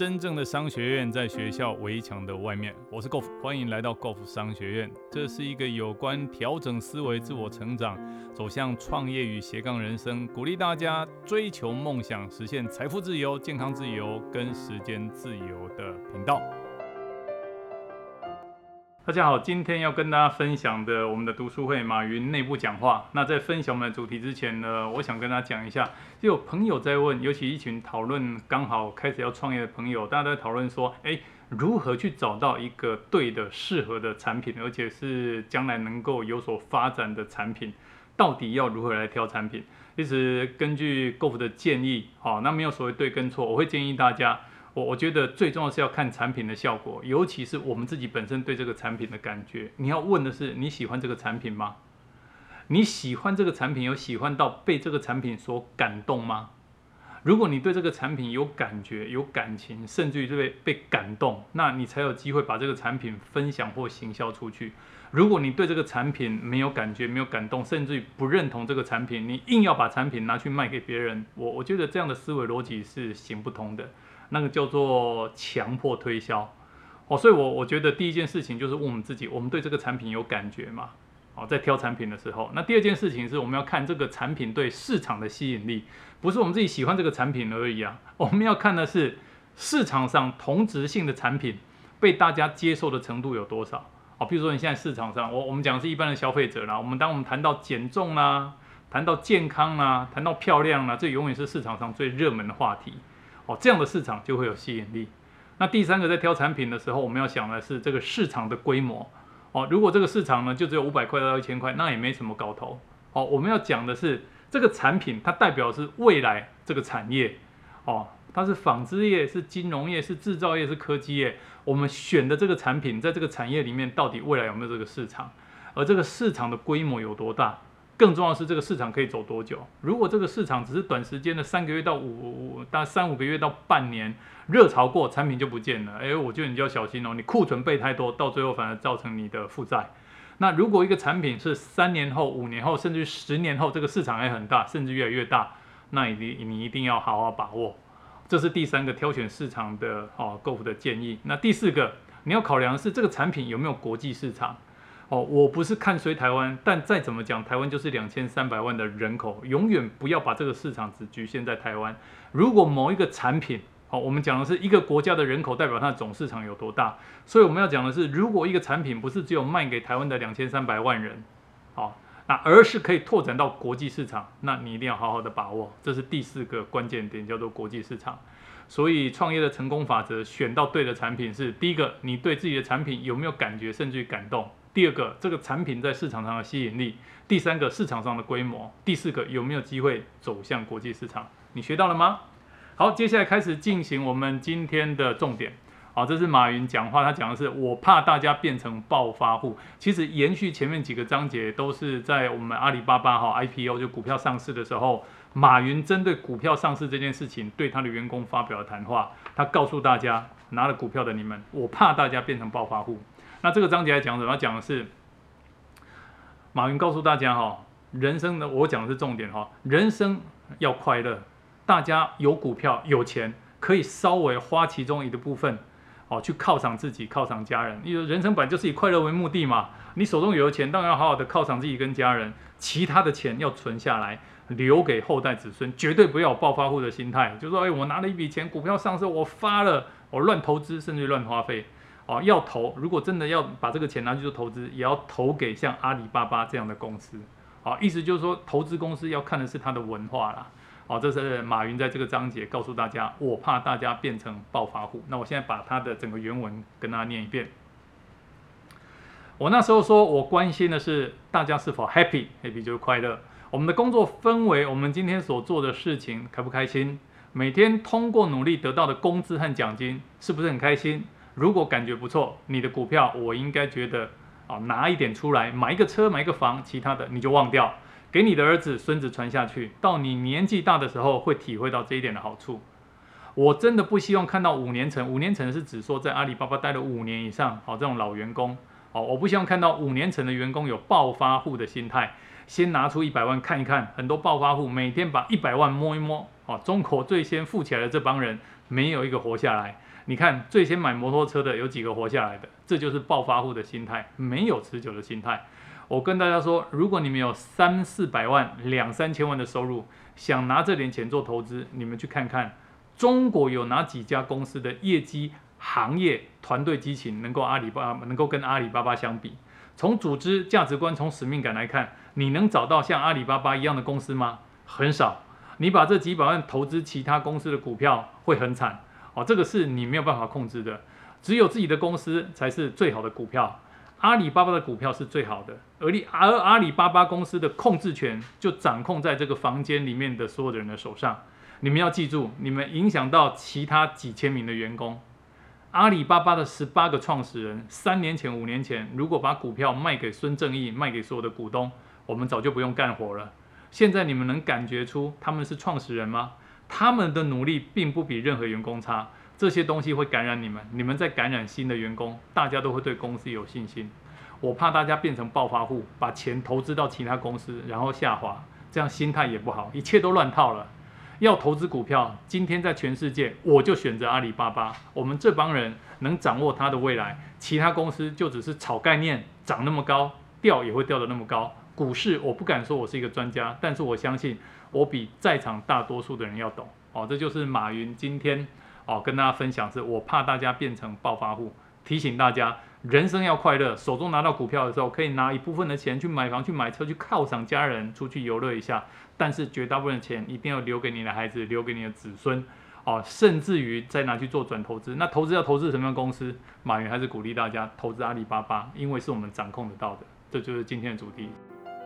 真正的商学院在学校围墙的外面。我是 Golf，欢迎来到 Golf 商学院。这是一个有关调整思维、自我成长、走向创业与斜杠人生，鼓励大家追求梦想、实现财富自由、健康自由跟时间自由的频道。大家好，今天要跟大家分享的我们的读书会马云内部讲话。那在分享我们的主题之前呢，我想跟大家讲一下，就有朋友在问，尤其一群讨论刚好开始要创业的朋友，大家都在讨论说，哎，如何去找到一个对的、适合的产品，而且是将来能够有所发展的产品，到底要如何来挑产品？其实根据 Golf 的建议，好，那没有所谓对跟错，我会建议大家。我我觉得最重要是要看产品的效果，尤其是我们自己本身对这个产品的感觉。你要问的是你喜欢这个产品吗？你喜欢这个产品，有喜欢到被这个产品所感动吗？如果你对这个产品有感觉、有感情，甚至于被被感动，那你才有机会把这个产品分享或行销出去。如果你对这个产品没有感觉、没有感动，甚至于不认同这个产品，你硬要把产品拿去卖给别人，我我觉得这样的思维逻辑是行不通的。那个叫做强迫推销，哦，所以我我觉得第一件事情就是问我们自己，我们对这个产品有感觉吗？哦，在挑产品的时候，那第二件事情是我们要看这个产品对市场的吸引力，不是我们自己喜欢这个产品而已啊，我们要看的是市场上同质性的产品被大家接受的程度有多少。哦，比如说你现在市场上，我我们讲是一般的消费者啦，我们当我们谈到减重啦，谈到健康啦，谈到漂亮啦，这永远是市场上最热门的话题。哦，这样的市场就会有吸引力。那第三个在挑产品的时候，我们要想的是这个市场的规模。哦，如果这个市场呢就只有五百块到一千块，那也没什么搞头。哦，我们要讲的是这个产品它代表是未来这个产业。哦，它是纺织业、是金融业、是制造业、是科技业。我们选的这个产品在这个产业里面到底未来有没有这个市场？而这个市场的规模有多大？更重要的是，这个市场可以走多久？如果这个市场只是短时间的三个月到五大三五个月到半年热潮过，产品就不见了。哎，我觉得你就要小心哦，你库存备太多，到最后反而造成你的负债。那如果一个产品是三年后、五年后，甚至十年后，这个市场还很大，甚至越来越大，那你你一定要好好把握。这是第三个挑选市场的哦购物的建议。那第四个，你要考量的是这个产品有没有国际市场。哦，我不是看衰台湾，但再怎么讲，台湾就是两千三百万的人口，永远不要把这个市场只局限在台湾。如果某一个产品，好，我们讲的是一个国家的人口代表它的总市场有多大，所以我们要讲的是，如果一个产品不是只有卖给台湾的两千三百万人，好，那而是可以拓展到国际市场，那你一定要好好的把握，这是第四个关键点，叫做国际市场。所以创业的成功法则，选到对的产品是第一个，你对自己的产品有没有感觉，甚至于感动。第二个，这个产品在市场上的吸引力；第三个，市场上的规模；第四个，有没有机会走向国际市场？你学到了吗？好，接下来开始进行我们今天的重点。好，这是马云讲话，他讲的是我怕大家变成暴发户。其实延续前面几个章节，都是在我们阿里巴巴哈 IPO 就股票上市的时候，马云针对股票上市这件事情对他的员工发表了谈话。他告诉大家，拿了股票的你们，我怕大家变成暴发户。那这个章节来讲什么？讲的是马云告诉大家哈，人生的我讲的是重点哈，人生要快乐，大家有股票有钱，可以稍微花其中一个部分，哦，去犒赏自己，犒赏家人。因为人生本就是以快乐为目的嘛。你手中有的钱，当然要好好的犒赏自己跟家人，其他的钱要存下来，留给后代子孙，绝对不要有暴发户的心态，就说哎，我拿了一笔钱，股票上市，我发了，我乱投资，甚至乱花费。哦，要投，如果真的要把这个钱拿去做投资，也要投给像阿里巴巴这样的公司。好，意思就是说，投资公司要看的是它的文化啦。好，这是马云在这个章节告诉大家，我怕大家变成暴发户。那我现在把他的整个原文跟大家念一遍。我那时候说我关心的是大家是否 happy，happy 就是快乐。我们的工作氛围，我们今天所做的事情开不开心？每天通过努力得到的工资和奖金，是不是很开心？如果感觉不错，你的股票我应该觉得啊，拿一点出来买一个车买一个房，其他的你就忘掉，给你的儿子孙子传下去，到你年纪大的时候会体会到这一点的好处。我真的不希望看到五年层，五年层是指说在阿里巴巴待了五年以上，好这种老员工，好我不希望看到五年层的员工有暴发户的心态，先拿出一百万看一看，很多暴发户每天把一百万摸一摸，好中国最先富起来的这帮人。没有一个活下来。你看，最先买摩托车的有几个活下来的？这就是暴发户的心态，没有持久的心态。我跟大家说，如果你们有三四百万、两三千万的收入，想拿这点钱做投资，你们去看看中国有哪几家公司的业绩、行业、团队激情能够阿里巴巴能够跟阿里巴巴相比？从组织价值观、从使命感来看，你能找到像阿里巴巴一样的公司吗？很少。你把这几百万投资其他公司的股票，会很惨。哦，这个是你没有办法控制的，只有自己的公司才是最好的股票。阿里巴巴的股票是最好的，而你而阿里巴巴公司的控制权就掌控在这个房间里面的所有的人的手上。你们要记住，你们影响到其他几千名的员工。阿里巴巴的十八个创始人，三年前、五年前，如果把股票卖给孙正义，卖给所有的股东，我们早就不用干活了。现在你们能感觉出他们是创始人吗？他们的努力并不比任何员工差，这些东西会感染你们，你们在感染新的员工，大家都会对公司有信心。我怕大家变成暴发户，把钱投资到其他公司，然后下滑，这样心态也不好，一切都乱套了。要投资股票，今天在全世界，我就选择阿里巴巴。我们这帮人能掌握它的未来，其他公司就只是炒概念，涨那么高，掉也会掉的那么高。股市我不敢说我是一个专家，但是我相信。我比在场大多数的人要懂哦，这就是马云今天哦跟大家分享，是我怕大家变成暴发户，提醒大家人生要快乐，手中拿到股票的时候，可以拿一部分的钱去买房、去买车、去犒赏家人、出去游乐一下，但是绝大部分的钱一定要留给你的孩子、留给你的子孙哦，甚至于再拿去做转投资。那投资要投资什么样的公司？马云还是鼓励大家投资阿里巴巴，因为是我们掌控得到的。这就是今天的主题。